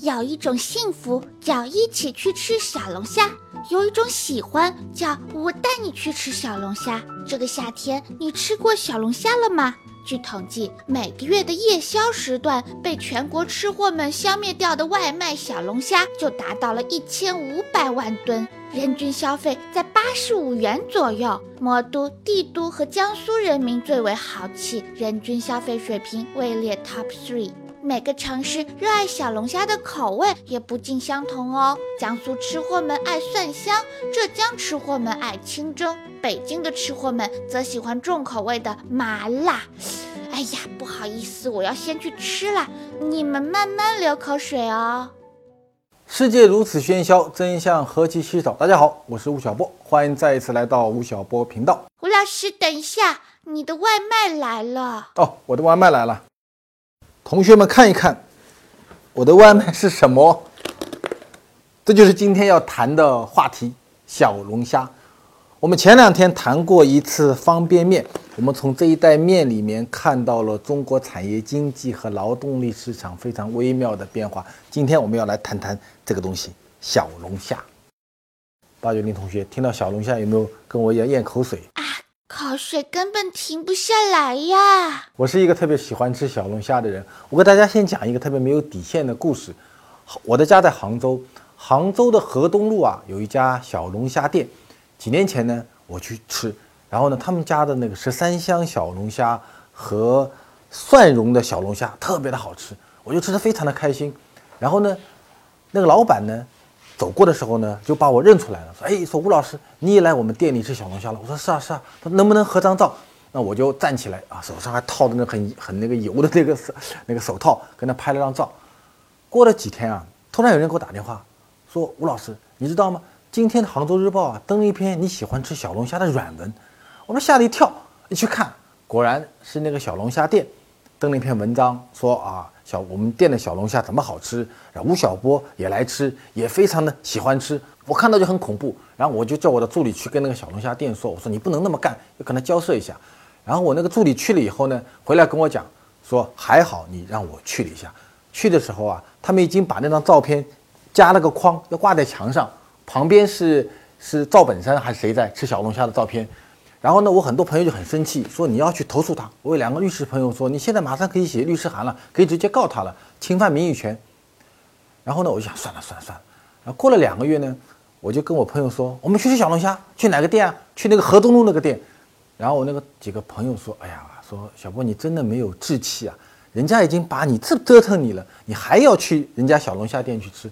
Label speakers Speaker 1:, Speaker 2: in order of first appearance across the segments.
Speaker 1: 有一种幸福叫一起去吃小龙虾，有一种喜欢叫我带你去吃小龙虾。这个夏天你吃过小龙虾了吗？据统计，每个月的夜宵时段被全国吃货们消灭掉的外卖小龙虾就达到了一千五百万吨，人均消费在八十五元左右。魔都、帝都和江苏人民最为豪气，人均消费水平位列 top three。每个城市热爱小龙虾的口味也不尽相同哦。江苏吃货们爱蒜香，浙江吃货们爱清蒸，北京的吃货们则喜欢重口味的麻辣。哎呀，不好意思，我要先去吃了，你们慢慢流口水哦。
Speaker 2: 世界如此喧嚣，真相何其稀少。大家好，我是吴晓波，欢迎再一次来到吴晓波频道。
Speaker 1: 吴老师，等一下，你的外卖来了。
Speaker 2: 哦，我的外卖来了。同学们看一看，我的外卖是什么？这就是今天要谈的话题——小龙虾。我们前两天谈过一次方便面，我们从这一袋面里面看到了中国产业经济和劳动力市场非常微妙的变化。今天我们要来谈谈这个东西——小龙虾。八九零同学听到小龙虾有没有跟我一样咽口水？
Speaker 1: 口水根本停不下来呀！
Speaker 2: 我是一个特别喜欢吃小龙虾的人。我给大家先讲一个特别没有底线的故事。我的家在杭州，杭州的河东路啊有一家小龙虾店。几年前呢，我去吃，然后呢，他们家的那个十三香小龙虾和蒜蓉的小龙虾特别的好吃，我就吃的非常的开心。然后呢，那个老板呢？走过的时候呢，就把我认出来了，说：“哎，说吴老师，你也来我们店里吃小龙虾了。”我说：“是啊，是啊。”他：“能不能合张照？”那我就站起来啊，手上还套着那很很那个油的那个手那个手套，跟他拍了张照。过了几天啊，突然有人给我打电话，说：“吴老师，你知道吗？今天的《杭州日报》啊登了一篇你喜欢吃小龙虾的软文。”我说吓了一跳，一去看，果然是那个小龙虾店登了一篇文章，说啊。小我们店的小龙虾怎么好吃？然后吴晓波也来吃，也非常的喜欢吃。我看到就很恐怖，然后我就叫我的助理去跟那个小龙虾店说：“我说你不能那么干，要跟他交涉一下。”然后我那个助理去了以后呢，回来跟我讲说：“还好你让我去了一下。”去的时候啊，他们已经把那张照片加了个框，要挂在墙上，旁边是是赵本山还是谁在吃小龙虾的照片。然后呢，我很多朋友就很生气，说你要去投诉他。我有两个律师朋友说，你现在马上可以写律师函了，可以直接告他了，侵犯名誉权。然后呢，我就想算了算了算了。然后过了两个月呢，我就跟我朋友说，我们去吃小龙虾，去哪个店啊？去那个河东路那个店。然后我那个几个朋友说，哎呀，说小波你真的没有志气啊，人家已经把你这折腾你了，你还要去人家小龙虾店去吃？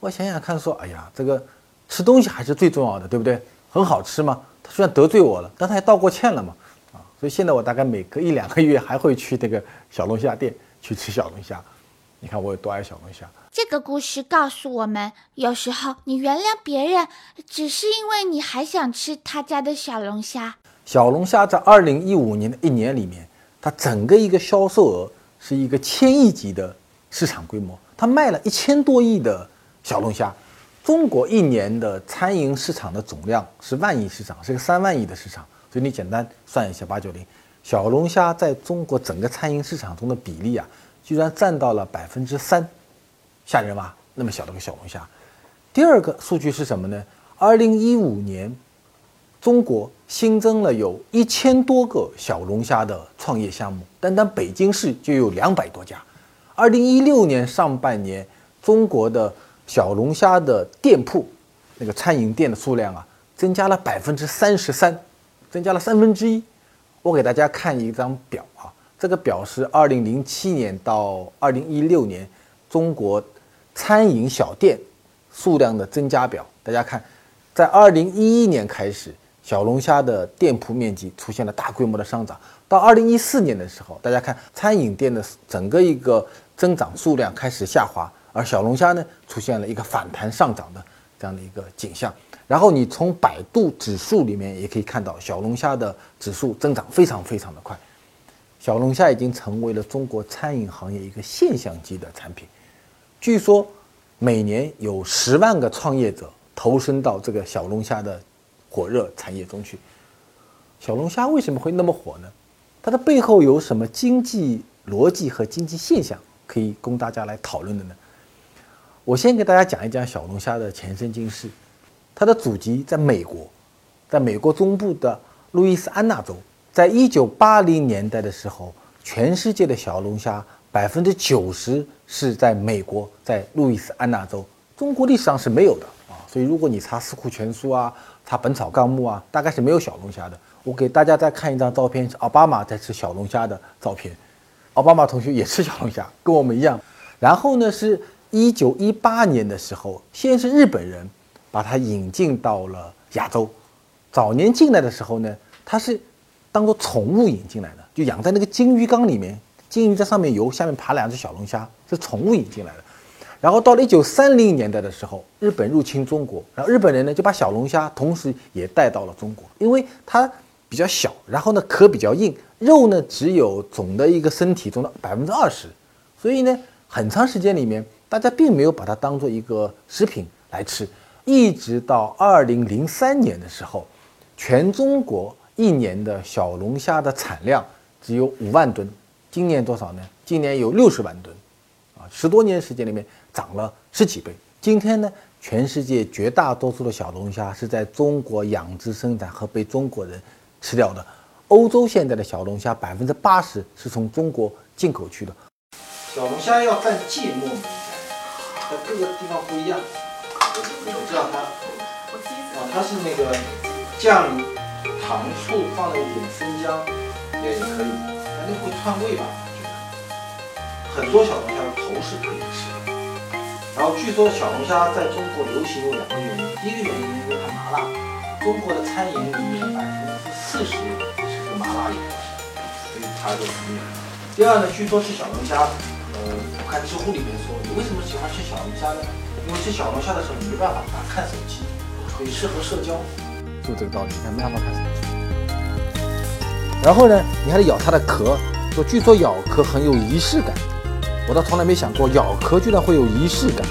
Speaker 2: 我想想看，说，哎呀，这个吃东西还是最重要的，对不对？很好吃嘛。虽然得罪我了，但他也道过歉了嘛，啊，所以现在我大概每隔一两个月还会去这个小龙虾店去吃小龙虾。你看我有多爱小龙虾。
Speaker 1: 这个故事告诉我们，有时候你原谅别人，只是因为你还想吃他家的小龙虾。
Speaker 2: 小龙虾在二零一五年的一年里面，它整个一个销售额是一个千亿级的市场规模，它卖了一千多亿的小龙虾。中国一年的餐饮市场的总量是万亿市场，是个三万亿的市场。所以你简单算一下，八九零小龙虾在中国整个餐饮市场中的比例啊，居然占到了百分之三，吓人吧？那么小的个小龙虾。第二个数据是什么呢？二零一五年，中国新增了有一千多个小龙虾的创业项目，单单北京市就有两百多家。二零一六年上半年，中国的小龙虾的店铺，那个餐饮店的数量啊，增加了百分之三十三，增加了三分之一。我给大家看一张表啊，这个表是二零零七年到二零一六年中国餐饮小店数量的增加表。大家看，在二零一一年开始，小龙虾的店铺面积出现了大规模的上涨，到二零一四年的时候，大家看餐饮店的整个一个增长数量开始下滑。而小龙虾呢，出现了一个反弹上涨的这样的一个景象。然后你从百度指数里面也可以看到，小龙虾的指数增长非常非常的快。小龙虾已经成为了中国餐饮行业一个现象级的产品。据说每年有十万个创业者投身到这个小龙虾的火热产业中去。小龙虾为什么会那么火呢？它的背后有什么经济逻辑和经济现象可以供大家来讨论的呢？我先给大家讲一讲小龙虾的前身今世。它的祖籍在美国，在美国中部的路易斯安那州。在一九八零年代的时候，全世界的小龙虾百分之九十是在美国，在路易斯安那州。中国历史上是没有的啊，所以如果你查《四库全书》啊，查《本草纲目》啊，大概是没有小龙虾的。我给大家再看一张照片，是奥巴马在吃小龙虾的照片。奥巴马同学也吃小龙虾，跟我们一样。然后呢，是一九一八年的时候，先是日本人把它引进到了亚洲。早年进来的时候呢，它是当做宠物引进来的，就养在那个金鱼缸里面，金鱼在上面游，下面爬两只小龙虾，是宠物引进来的。然后到了一九三零年代的时候，日本入侵中国，然后日本人呢就把小龙虾同时也带到了中国，因为它比较小，然后呢壳比较硬，肉呢只有总的一个身体中的百分之二十，所以呢。很长时间里面，大家并没有把它当做一个食品来吃，一直到二零零三年的时候，全中国一年的小龙虾的产量只有五万吨，今年多少呢？今年有六十万吨，啊，十多年时间里面涨了十几倍。今天呢，全世界绝大多数的小龙虾是在中国养殖生产和被中国人吃掉的。欧洲现在的小龙虾百分之八十是从中国进口去的。小龙虾要蘸芥末米，在各个地方不一样。我知道它，啊，它是那个酱、糖、醋，放了一点生姜也可以，但那会串味吧？很多小龙虾的头是可以吃的。然后据说小龙虾在中国流行有两个原因，第一个原因因为它麻辣，中国的餐饮里面百分之四十是跟麻辣有关系，所以它就很厉害。第二呢，据说吃小龙虾。呃我看知乎里面说，你为什么喜欢吃小龙虾呢？因为吃小龙虾的时候你没办法看手机，所以适合社交，就这个道理。你看没办法看手机。然后呢，你还得咬它的壳，说据说咬壳很有仪式感。我倒从来没想过咬壳居然会有仪式感。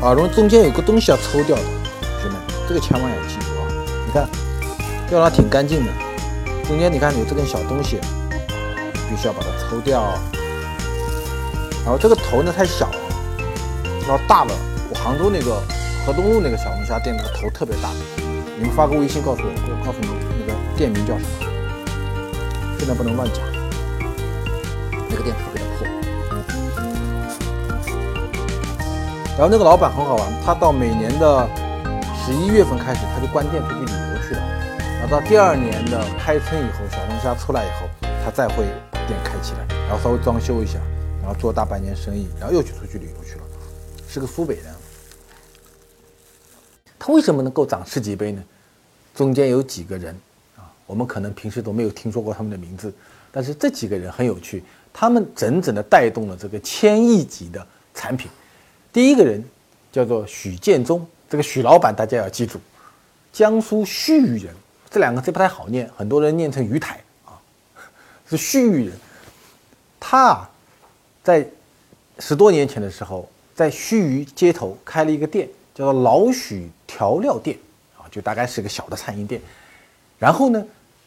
Speaker 2: 啊，然后中间有个东西要抽掉的，同学们，这个千万要记住啊！你看，掉的挺干净的，中间你看有这根小东西，必须要把它抽掉。然后这个头呢太小了，要大了。我杭州那个河东路那个小龙虾店那个头特别大，你们发个微信告诉我，我告诉你那个店名叫什么。现在不能乱讲，那个店特别的破。然后那个老板很好玩，他到每年的十一月份开始他就关店出去旅游去了，然后到第二年的开春以后，小龙虾出来以后，他再会把店开起来，然后稍微装修一下。然后做大半年生意，然后又去出去旅游去了，是个苏北人。他为什么能够涨十几倍呢？中间有几个人啊，我们可能平时都没有听说过他们的名字，但是这几个人很有趣，他们整整的带动了这个千亿级的产品。第一个人叫做许建忠，这个许老板大家要记住，江苏盱眙人，这两个字不太好念，很多人念成鱼台啊，是盱眙人，他啊。在十多年前的时候，在盱眙街头开了一个店，叫做老许调料店，啊，就大概是个小的餐饮店。然后呢，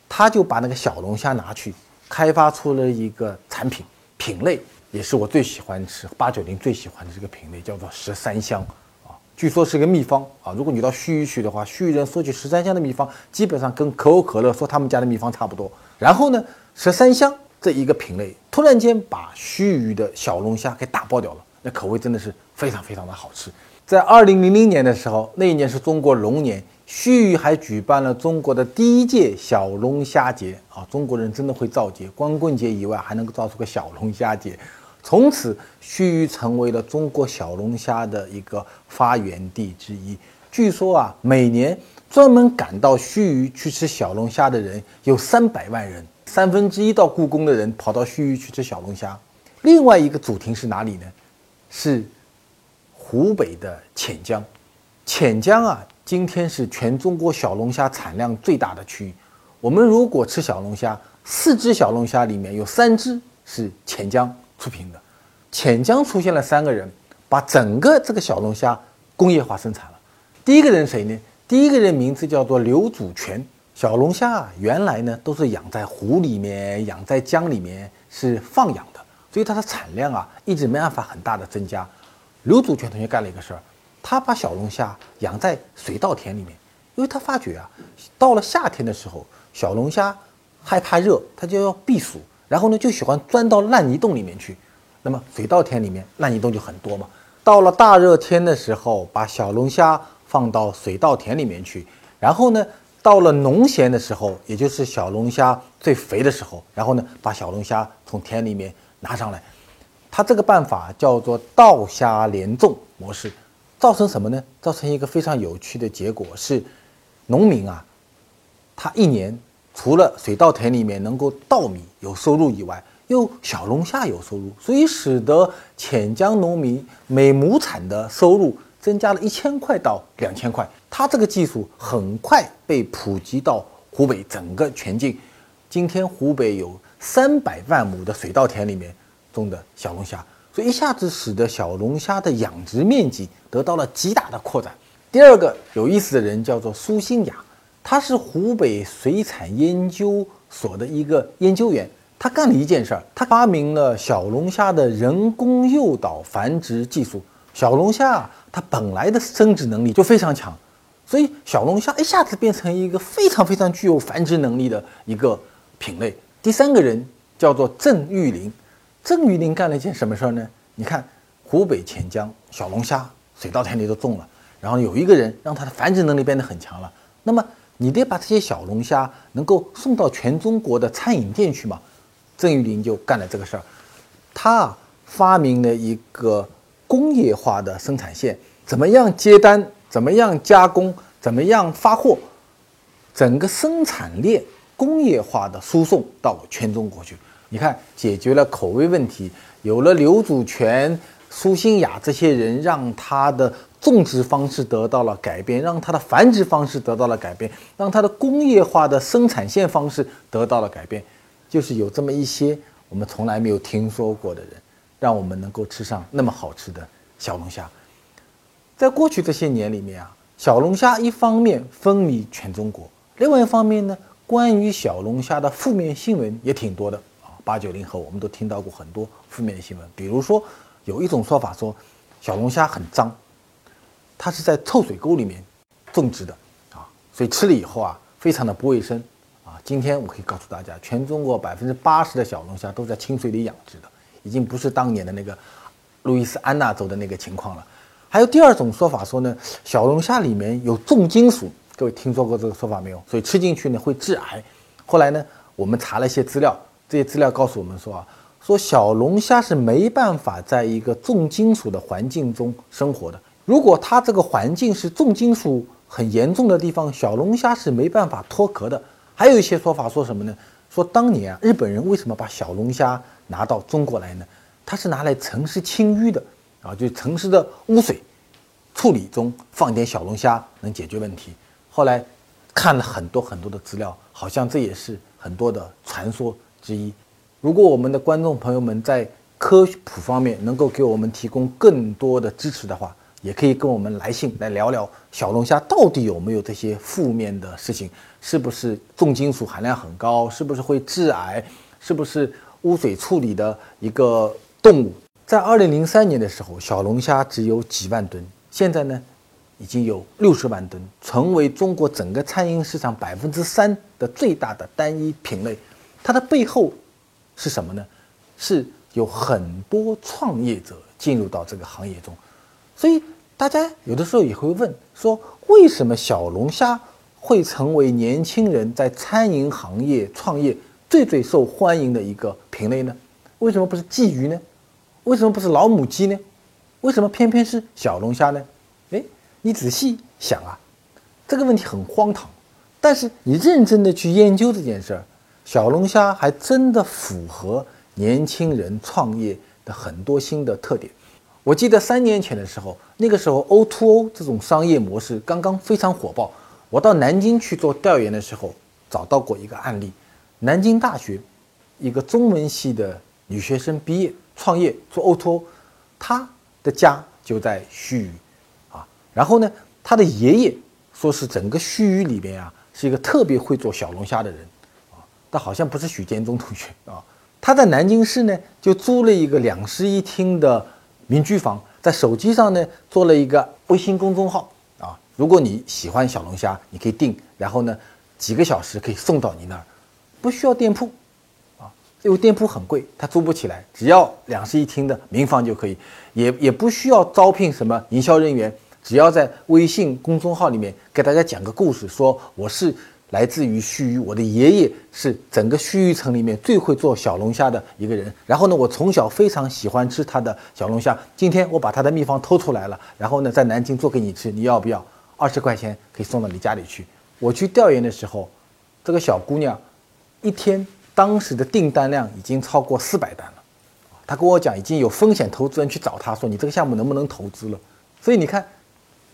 Speaker 2: 他就把那个小龙虾拿去开发出了一个产品品类，也是我最喜欢吃八九零最喜欢的这个品类，叫做十三香啊。据说是个秘方啊，如果你到盱眙去的话，盱眙人说起十三香的秘方，基本上跟可口可乐说他们家的秘方差不多。然后呢，十三香。这一个品类突然间把盱眙的小龙虾给打爆掉了，那口味真的是非常非常的好吃。在二零零零年的时候，那一年是中国龙年，盱眙还举办了中国的第一届小龙虾节啊！中国人真的会造节，光棍节以外还能够造出个小龙虾节。从此，盱眙成为了中国小龙虾的一个发源地之一。据说啊，每年专门赶到盱眙去吃小龙虾的人有三百万人。三分之一到故宫的人跑到盱眙去吃小龙虾，另外一个主题是哪里呢？是湖北的潜江。潜江啊，今天是全中国小龙虾产量最大的区域。我们如果吃小龙虾，四只小龙虾里面有三只是潜江出品的。潜江出现了三个人，把整个这个小龙虾工业化生产了。第一个人谁呢？第一个人名字叫做刘祖全。小龙虾啊，原来呢都是养在湖里面、养在江里面是放养的，所以它的产量啊一直没办法很大的增加。刘祖全同学干了一个事儿，他把小龙虾养在水稻田里面，因为他发觉啊，到了夏天的时候，小龙虾害怕热，它就要避暑，然后呢就喜欢钻到烂泥洞里面去。那么水稻田里面烂泥洞就很多嘛。到了大热天的时候，把小龙虾放到水稻田里面去，然后呢，到了农闲的时候，也就是小龙虾最肥的时候，然后呢，把小龙虾从田里面拿上来。他这个办法叫做稻虾连种模式，造成什么呢？造成一个非常有趣的结果是，农民啊，他一年除了水稻田里面能够稻米有收入以外，又小龙虾有收入，所以使得潜江农民每亩产的收入增加了一千块到两千块。他这个技术很快被普及到湖北整个全境。今天湖北有三百万亩的水稻田里面种的小龙虾，所以一下子使得小龙虾的养殖面积得到了极大的扩展。第二个有意思的人叫做苏新雅，他是湖北水产研究所的一个研究员。他干了一件事儿，他发明了小龙虾的人工诱导繁殖技术。小龙虾啊，它本来的生殖能力就非常强，所以小龙虾一下子变成一个非常非常具有繁殖能力的一个品类。第三个人叫做郑玉林，郑玉林干了一件什么事儿呢？你看，湖北潜江小龙虾水稻田里都种了，然后有一个人让它的繁殖能力变得很强了，那么你得把这些小龙虾能够送到全中国的餐饮店去嘛？郑玉林就干了这个事儿，他发明了一个工业化的生产线，怎么样接单，怎么样加工，怎么样发货，整个生产链工业化的输送到全中国去。你看，解决了口味问题，有了刘祖全、苏新雅这些人，让他的种植方式得到了改变，让他的繁殖方式得到了改变，让他的工业化的生产线方式得到了改变。就是有这么一些我们从来没有听说过的人，让我们能够吃上那么好吃的小龙虾。在过去这些年里面啊，小龙虾一方面风靡全中国，另外一方面呢，关于小龙虾的负面新闻也挺多的啊。八九零后我们都听到过很多负面新闻，比如说有一种说法说小龙虾很脏，它是在臭水沟里面种植的啊，所以吃了以后啊，非常的不卫生啊。今天我可以告诉大家，全中国百分之八十的小龙虾都在清水里养殖的，已经不是当年的那个路易斯安那州的那个情况了。还有第二种说法说呢，小龙虾里面有重金属，各位听说过这个说法没有？所以吃进去呢会致癌。后来呢，我们查了一些资料，这些资料告诉我们说啊，说小龙虾是没办法在一个重金属的环境中生活的。如果它这个环境是重金属很严重的地方，小龙虾是没办法脱壳的。还有一些说法说什么呢？说当年啊，日本人为什么把小龙虾拿到中国来呢？它是拿来城市清淤的啊，就城市的污水处理中放点小龙虾能解决问题。后来看了很多很多的资料，好像这也是很多的传说之一。如果我们的观众朋友们在科普方面能够给我们提供更多的支持的话，也可以跟我们来信来聊聊小龙虾到底有没有这些负面的事情，是不是重金属含量很高，是不是会致癌，是不是污水处理的一个动物？在二零零三年的时候，小龙虾只有几万吨，现在呢，已经有六十万吨，成为中国整个餐饮市场百分之三的最大的单一品类。它的背后是什么呢？是有很多创业者进入到这个行业中。所以大家有的时候也会问说，为什么小龙虾会成为年轻人在餐饮行业创业最最受欢迎的一个品类呢？为什么不是鲫鱼呢？为什么不是老母鸡呢？为什么偏偏是小龙虾呢？哎，你仔细想啊，这个问题很荒唐，但是你认真的去研究这件事儿，小龙虾还真的符合年轻人创业的很多新的特点。我记得三年前的时候，那个时候 O2O 这种商业模式刚刚非常火爆。我到南京去做调研的时候，找到过一个案例：南京大学一个中文系的女学生毕业创业做 O2O，她的家就在盱眙啊。然后呢，她的爷爷说是整个盱眙里边啊是一个特别会做小龙虾的人啊，但好像不是许建宗同学啊。他在南京市呢就租了一个两室一厅的。民居房在手机上呢做了一个微信公众号啊。如果你喜欢小龙虾，你可以订，然后呢几个小时可以送到你那儿，不需要店铺啊，因为店铺很贵，他租不起来，只要两室一厅的民房就可以，也也不需要招聘什么营销人员，只要在微信公众号里面给大家讲个故事，说我是。来自于盱眙，我的爷爷是整个盱眙城里面最会做小龙虾的一个人。然后呢，我从小非常喜欢吃他的小龙虾。今天我把他的秘方偷出来了，然后呢，在南京做给你吃，你要不要？二十块钱可以送到你家里去。我去调研的时候，这个小姑娘一天当时的订单量已经超过四百单了。他跟我讲，已经有风险投资人去找他说，你这个项目能不能投资了？所以你看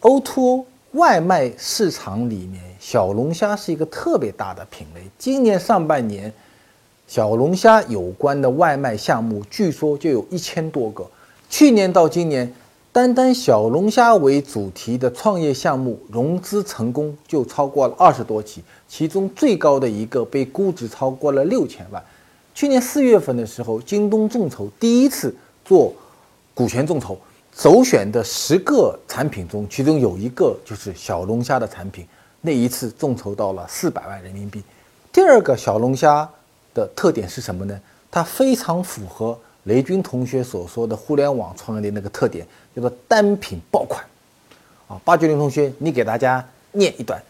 Speaker 2: ，O2O。外卖市场里面，小龙虾是一个特别大的品类。今年上半年，小龙虾有关的外卖项目据说就有一千多个。去年到今年，单单小龙虾为主题的创业项目融资成功就超过了二十多起，其中最高的一个被估值超过了六千万。去年四月份的时候，京东众筹第一次做股权众筹。首选的十个产品中，其中有一个就是小龙虾的产品。那一次众筹到了四百万人民币。第二个小龙虾的特点是什么呢？它非常符合雷军同学所说的互联网创业的那个特点，叫做单品爆款。啊，八九零同学，你给大家念一段。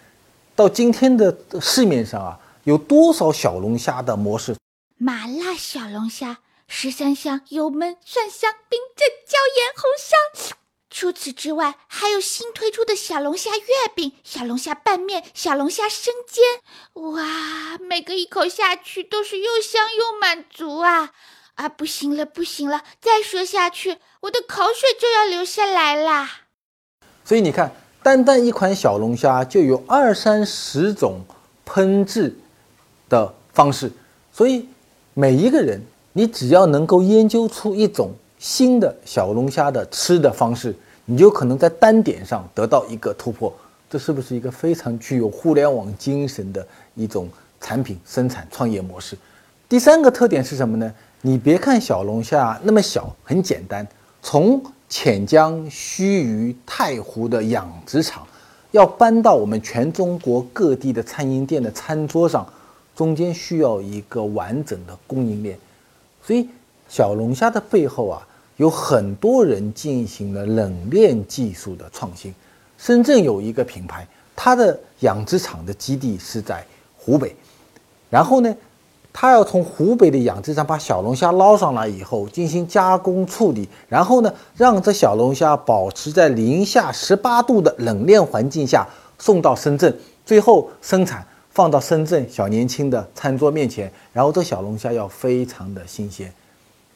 Speaker 2: 到今天的市面上啊，有多少小龙虾的模式？
Speaker 1: 麻辣小龙虾。十三香油焖蒜香冰镇椒盐红烧。除此之外，还有新推出的小龙虾月饼、小龙虾拌面、小龙虾生煎。哇，每个一口下去都是又香又满足啊！啊，不行了，不行了，再说下去我的口水就要流下来啦。
Speaker 2: 所以你看，单单一款小龙虾就有二三十种烹制的方式，所以每一个人。你只要能够研究出一种新的小龙虾的吃的方式，你就可能在单点上得到一个突破。这是不是一个非常具有互联网精神的一种产品生产创业模式？第三个特点是什么呢？你别看小龙虾那么小，很简单，从潜江、盱眙、太湖的养殖场要搬到我们全中国各地的餐饮店的餐桌上，中间需要一个完整的供应链。所以，小龙虾的背后啊，有很多人进行了冷链技术的创新。深圳有一个品牌，它的养殖场的基地是在湖北，然后呢，他要从湖北的养殖场把小龙虾捞上来以后进行加工处理，然后呢，让这小龙虾保持在零下十八度的冷链环境下送到深圳，最后生产。放到深圳小年轻的餐桌面前，然后这小龙虾要非常的新鲜，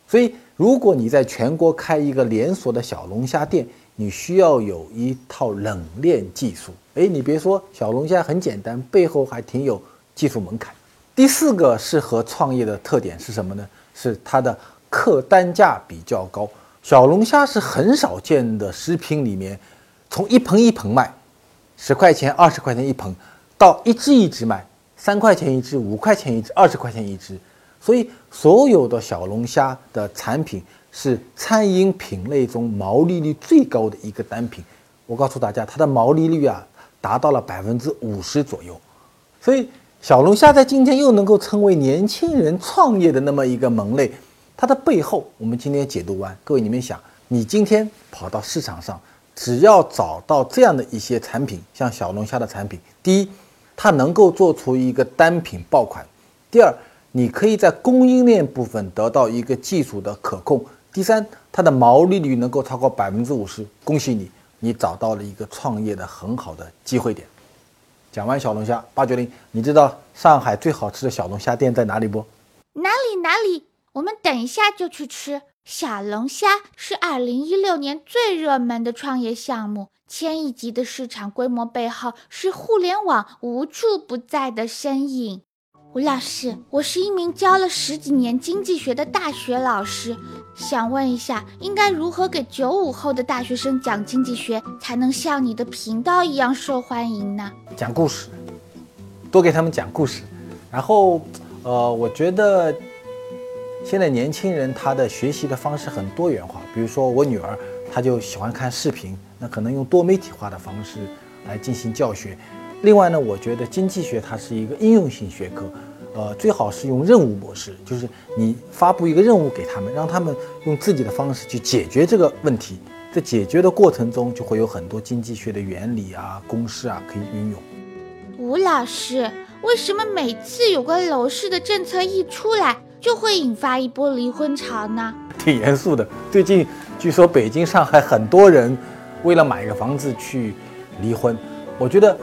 Speaker 2: 所以如果你在全国开一个连锁的小龙虾店，你需要有一套冷链技术。哎，你别说小龙虾很简单，背后还挺有技术门槛。第四个适合创业的特点是什么呢？是它的客单价比较高。小龙虾是很少见的食品里面，从一盆一盆卖，十块钱、二十块钱一盆。到一只一只卖，三块钱一只，五块钱一只，二十块钱一只，所以所有的小龙虾的产品是餐饮品类中毛利率最高的一个单品。我告诉大家，它的毛利率啊达到了百分之五十左右。所以小龙虾在今天又能够成为年轻人创业的那么一个门类，它的背后，我们今天解读完，各位你们想，你今天跑到市场上，只要找到这样的一些产品，像小龙虾的产品，第一。它能够做出一个单品爆款。第二，你可以在供应链部分得到一个技术的可控。第三，它的毛利率能够超过百分之五十。恭喜你，你找到了一个创业的很好的机会点。讲完小龙虾，八九零，你知道上海最好吃的小龙虾店在哪里不？
Speaker 1: 哪里哪里？我们等一下就去吃。小龙虾是二零一六年最热门的创业项目。千亿级的市场规模背后是互联网无处不在的身影。吴老师，我是一名教了十几年经济学的大学老师，想问一下，应该如何给九五后的大学生讲经济学，才能像你的频道一样受欢迎呢？
Speaker 2: 讲故事，多给他们讲故事。然后，呃，我觉得现在年轻人他的学习的方式很多元化，比如说我女儿。她就喜欢看视频，那可能用多媒体化的方式来进行教学。另外呢，我觉得经济学它是一个应用性学科，呃，最好是用任务模式，就是你发布一个任务给他们，让他们用自己的方式去解决这个问题，在解决的过程中就会有很多经济学的原理啊、公式啊可以运用。
Speaker 1: 吴老师，为什么每次有关楼市的政策一出来，就会引发一波离婚潮呢？
Speaker 2: 挺严肃的。最近据说北京、上海很多人为了买个房子去离婚，我觉得。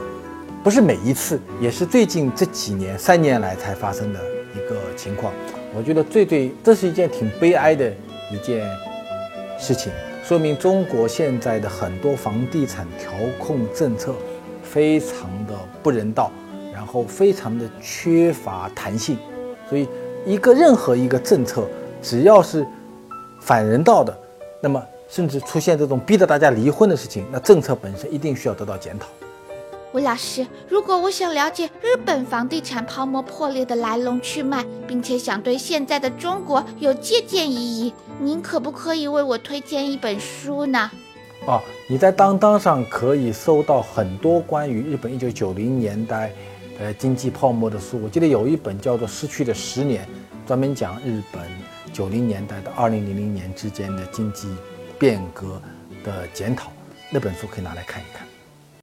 Speaker 2: 不是每一次，也是最近这几年、三年来才发生的一个情况。我觉得最最，这是一件挺悲哀的一件事情，说明中国现在的很多房地产调控政策非常的不人道，然后非常的缺乏弹性。所以，一个任何一个政策，只要是反人道的，那么甚至出现这种逼着大家离婚的事情，那政策本身一定需要得到检讨。
Speaker 1: 吴老师，如果我想了解日本房地产泡沫破裂的来龙去脉，并且想对现在的中国有借鉴意义，您可不可以为我推荐一本书呢？
Speaker 2: 哦，你在当当上可以搜到很多关于日本一九九零年代，呃，经济泡沫的书。我记得有一本叫做《失去的十年》，专门讲日本九零年代到二零零零年之间的经济变革的检讨，那本书可以拿来看一看。